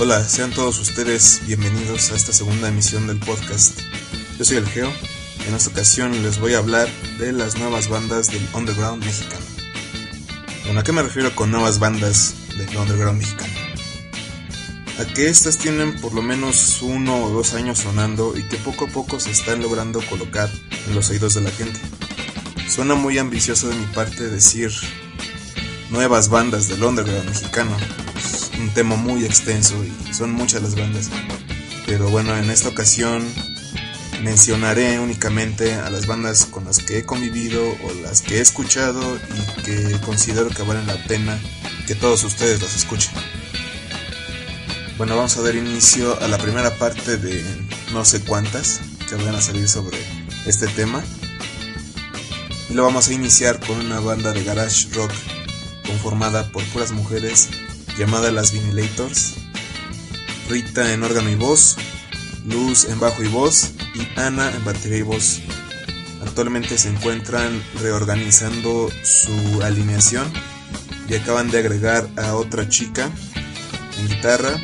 Hola, sean todos ustedes bienvenidos a esta segunda emisión del podcast. Yo soy el Geo en esta ocasión les voy a hablar de las nuevas bandas del underground mexicano. Bueno, ¿a qué me refiero con nuevas bandas del underground mexicano? A que estas tienen por lo menos uno o dos años sonando y que poco a poco se están logrando colocar en los oídos de la gente. Suena muy ambicioso de mi parte decir nuevas bandas del underground mexicano. Un tema muy extenso y son muchas las bandas. Pero bueno, en esta ocasión mencionaré únicamente a las bandas con las que he convivido o las que he escuchado y que considero que valen la pena que todos ustedes las escuchen. Bueno, vamos a dar inicio a la primera parte de no sé cuántas que van a salir sobre este tema. Y lo vamos a iniciar con una banda de garage rock conformada por puras mujeres llamada Las Vinilators, Rita en órgano y voz, Luz en bajo y voz y Ana en batería y voz. Actualmente se encuentran reorganizando su alineación y acaban de agregar a otra chica en guitarra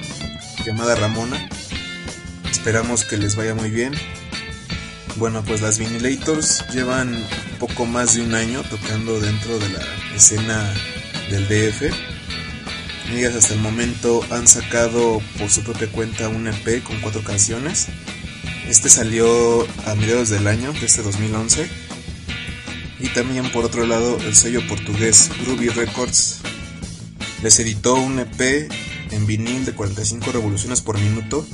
llamada Ramona. Esperamos que les vaya muy bien. Bueno, pues las Vinilators llevan poco más de un año tocando dentro de la escena del DF. Hasta el momento han sacado por su propia cuenta un EP con cuatro canciones. Este salió a mediados del año, de este 2011. Y también por otro lado el sello portugués Ruby Records les editó un EP en vinil de 45 revoluciones por minuto,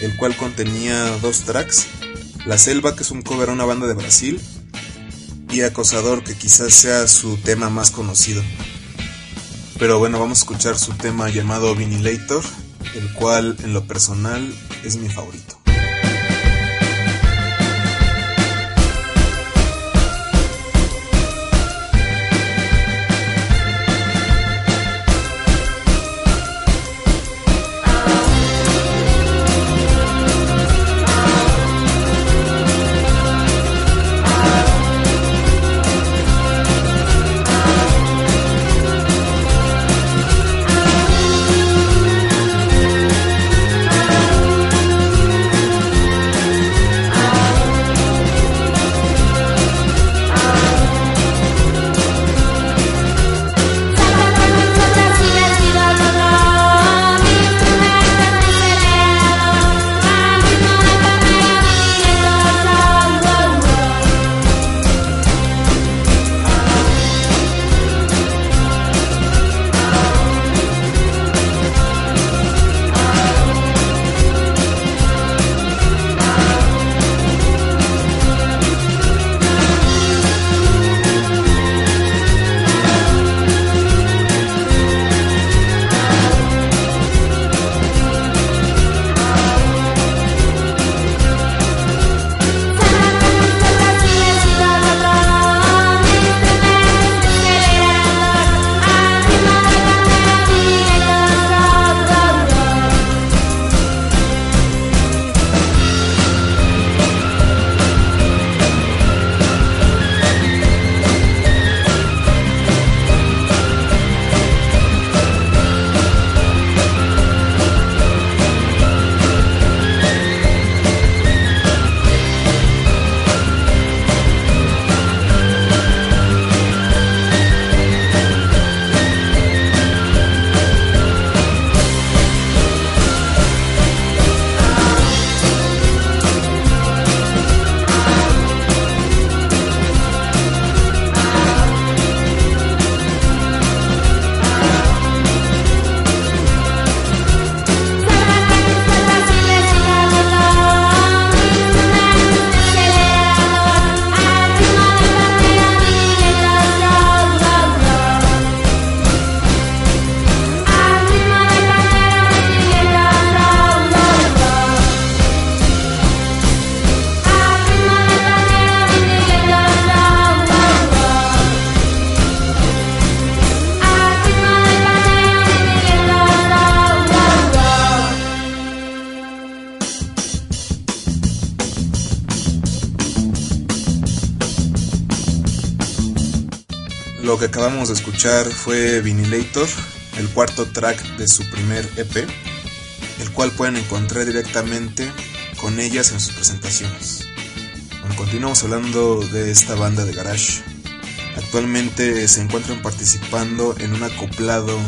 el cual contenía dos tracks. La Selva, que es un cover a una banda de Brasil, y Acosador, que quizás sea su tema más conocido. Pero bueno, vamos a escuchar su tema llamado Vinilator, el cual en lo personal es mi favorito. Acabamos de escuchar fue Vinilator, el cuarto track de su primer EP. cual pueden encontrar directamente con ellas en sus presentaciones. Bueno, continuamos hablando de esta banda de garage. Actualmente se encuentran participando en un acoplado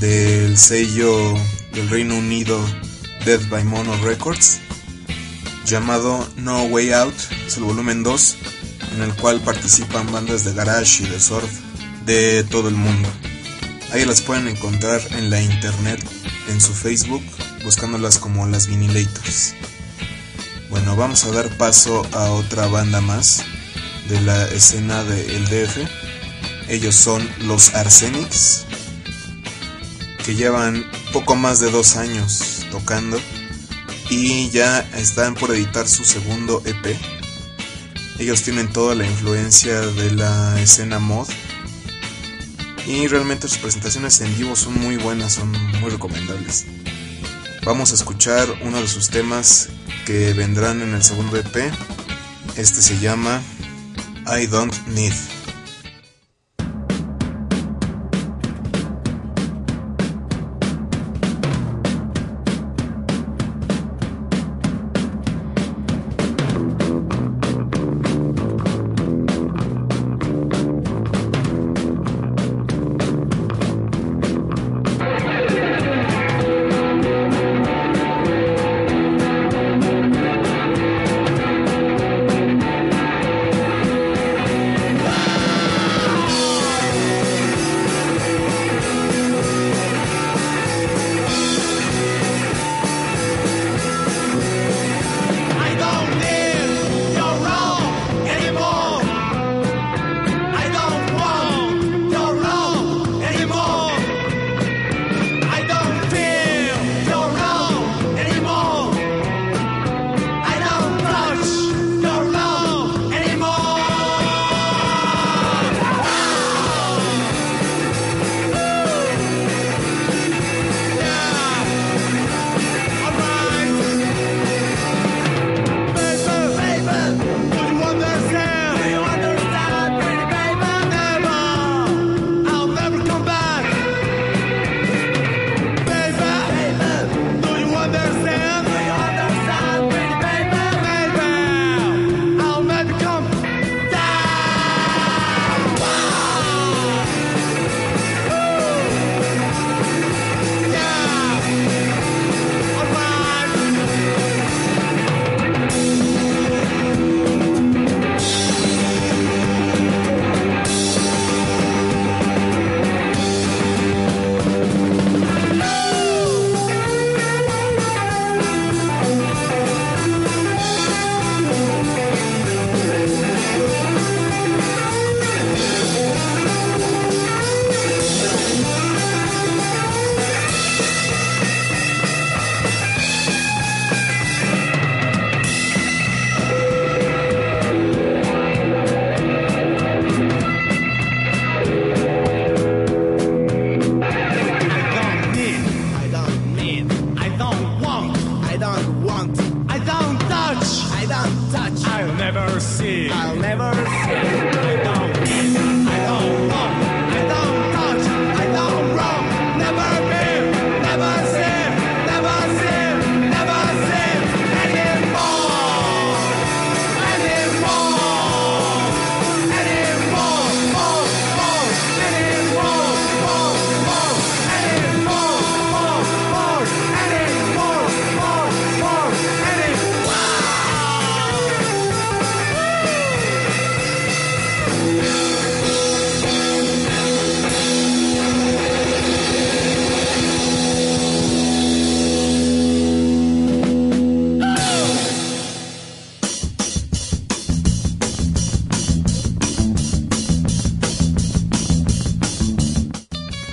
del sello del Reino Unido Dead by Mono Records llamado No Way Out, es el volumen 2 en el cual participan bandas de garage y de surf de todo el mundo. Ahí las pueden encontrar en la internet, en su Facebook, buscándolas como las Vinilators. Bueno, vamos a dar paso a otra banda más de la escena de El DF. Ellos son los Arsenics, que llevan poco más de dos años tocando y ya están por editar su segundo EP. Ellos tienen toda la influencia de la escena mod y realmente sus presentaciones en vivo son muy buenas, son muy recomendables. Vamos a escuchar uno de sus temas que vendrán en el segundo EP. Este se llama I Don't Need.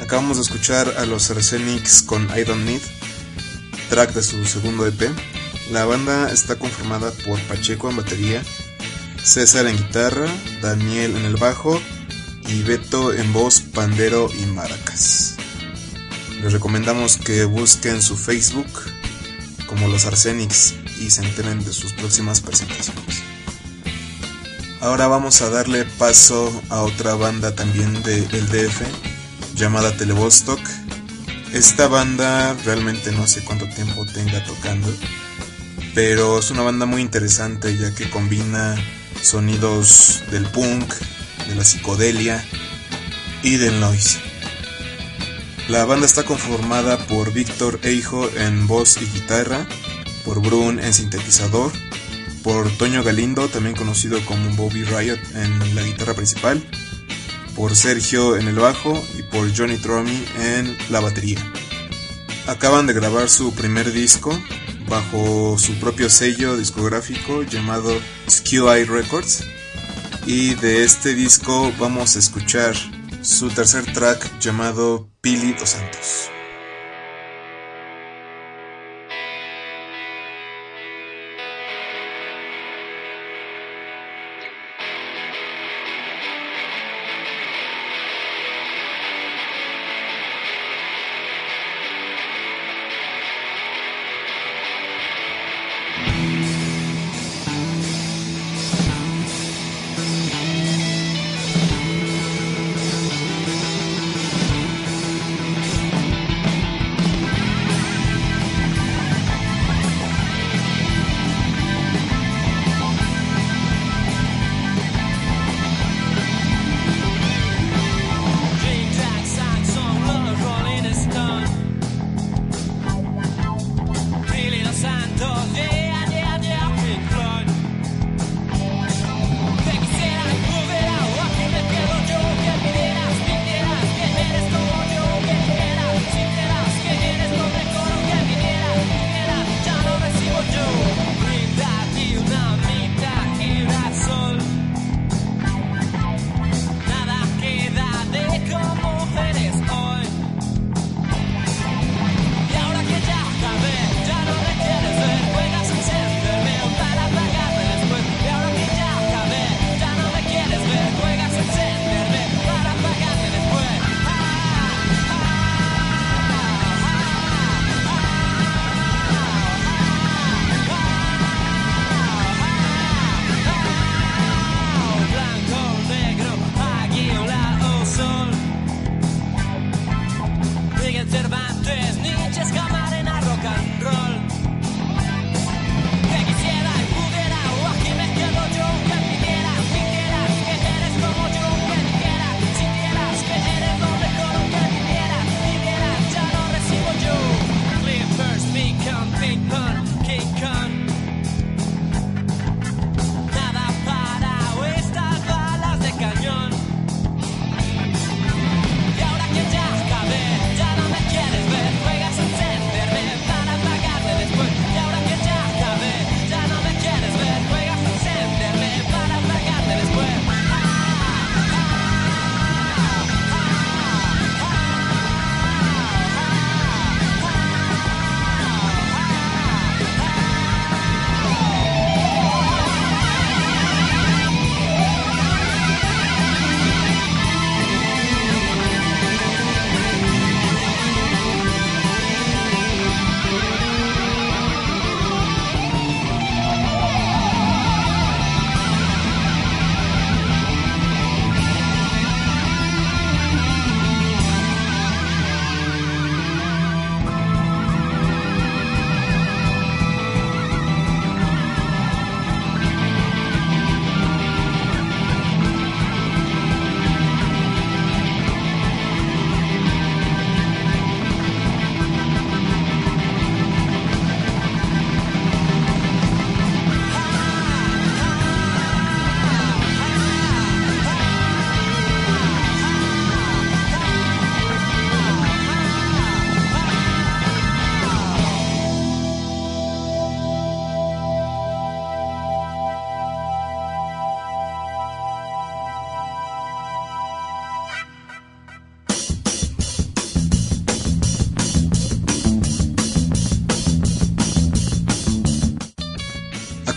Acabamos de escuchar a los Arsenics con I Don't Need, track de su segundo EP. La banda está conformada por Pacheco en batería, César en guitarra, Daniel en el bajo y Beto en voz, pandero y maracas. Les recomendamos que busquen su Facebook como los Arsenics y se enteren de sus próximas presentaciones. Ahora vamos a darle paso a otra banda también de el DF llamada Televostok Esta banda realmente no sé cuánto tiempo tenga tocando, pero es una banda muy interesante ya que combina sonidos del punk, de la psicodelia y del noise. La banda está conformada por Víctor Eijo en voz y guitarra, por Brun en sintetizador, por Toño Galindo, también conocido como Bobby Riot en la guitarra principal, por Sergio en el bajo y por Johnny Tromi en la batería. Acaban de grabar su primer disco bajo su propio sello discográfico llamado SKUI Records y de este disco vamos a escuchar su tercer track llamado Pili dos Santos.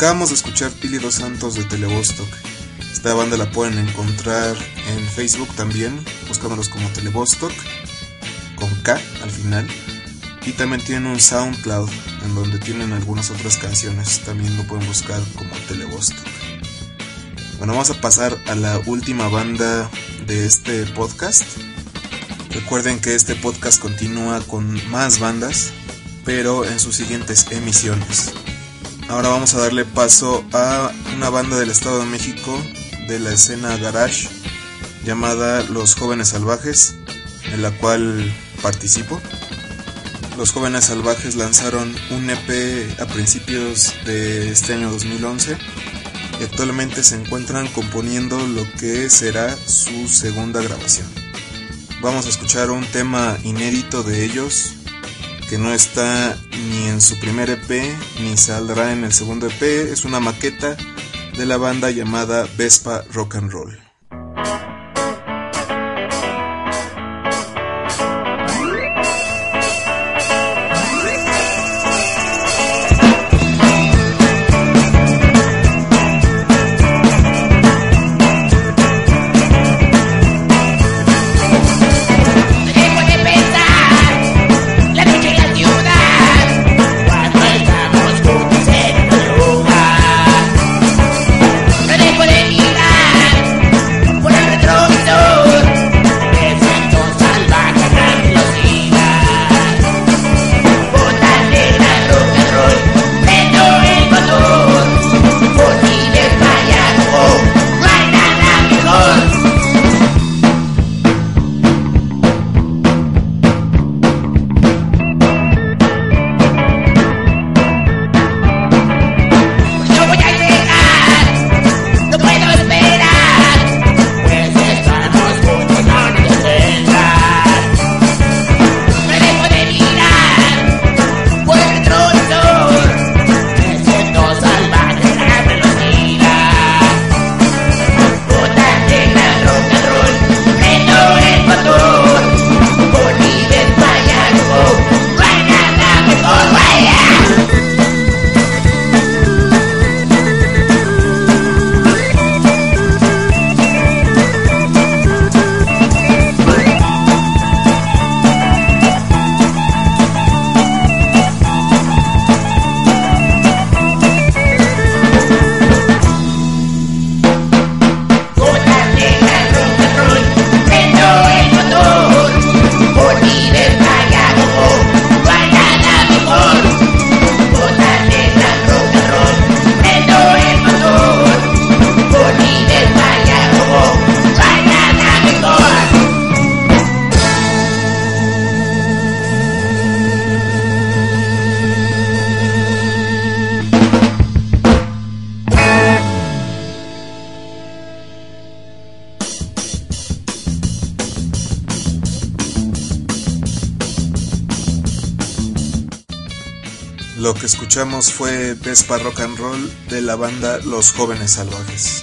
Acabamos de escuchar Pili Dos Santos de Telebostok. Esta banda la pueden encontrar en Facebook también, buscándolos como Telebostok, con K al final. Y también tienen un SoundCloud, en donde tienen algunas otras canciones. También lo pueden buscar como Telebostok. Bueno, vamos a pasar a la última banda de este podcast. Recuerden que este podcast continúa con más bandas, pero en sus siguientes emisiones. Ahora vamos a darle paso a una banda del Estado de México de la escena garage llamada Los Jóvenes Salvajes, en la cual participo. Los Jóvenes Salvajes lanzaron un EP a principios de este año 2011 y actualmente se encuentran componiendo lo que será su segunda grabación. Vamos a escuchar un tema inédito de ellos que no está ni en su primer EP ni saldrá en el segundo EP, es una maqueta de la banda llamada Vespa Rock and Roll. Lo que escuchamos fue Vespa Rock and Roll de la banda Los Jóvenes Salvajes.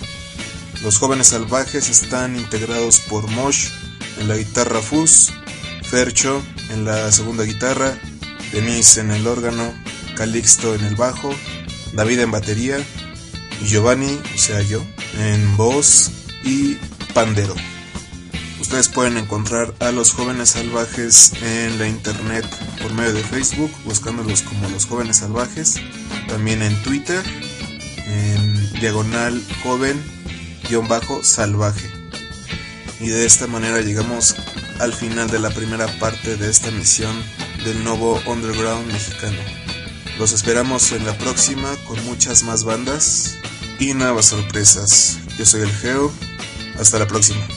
Los Jóvenes Salvajes están integrados por Mosh en la guitarra Fuzz, Fercho en la segunda guitarra, Denise en el órgano, Calixto en el bajo, David en batería y Giovanni, o sea yo, en voz y pandero. Ustedes pueden encontrar a los jóvenes salvajes en la internet por medio de Facebook, buscándolos como los jóvenes salvajes. También en Twitter, en diagonal joven-salvaje. Y de esta manera llegamos al final de la primera parte de esta misión del nuevo underground mexicano. Los esperamos en la próxima con muchas más bandas y nuevas sorpresas. Yo soy el Geo. Hasta la próxima.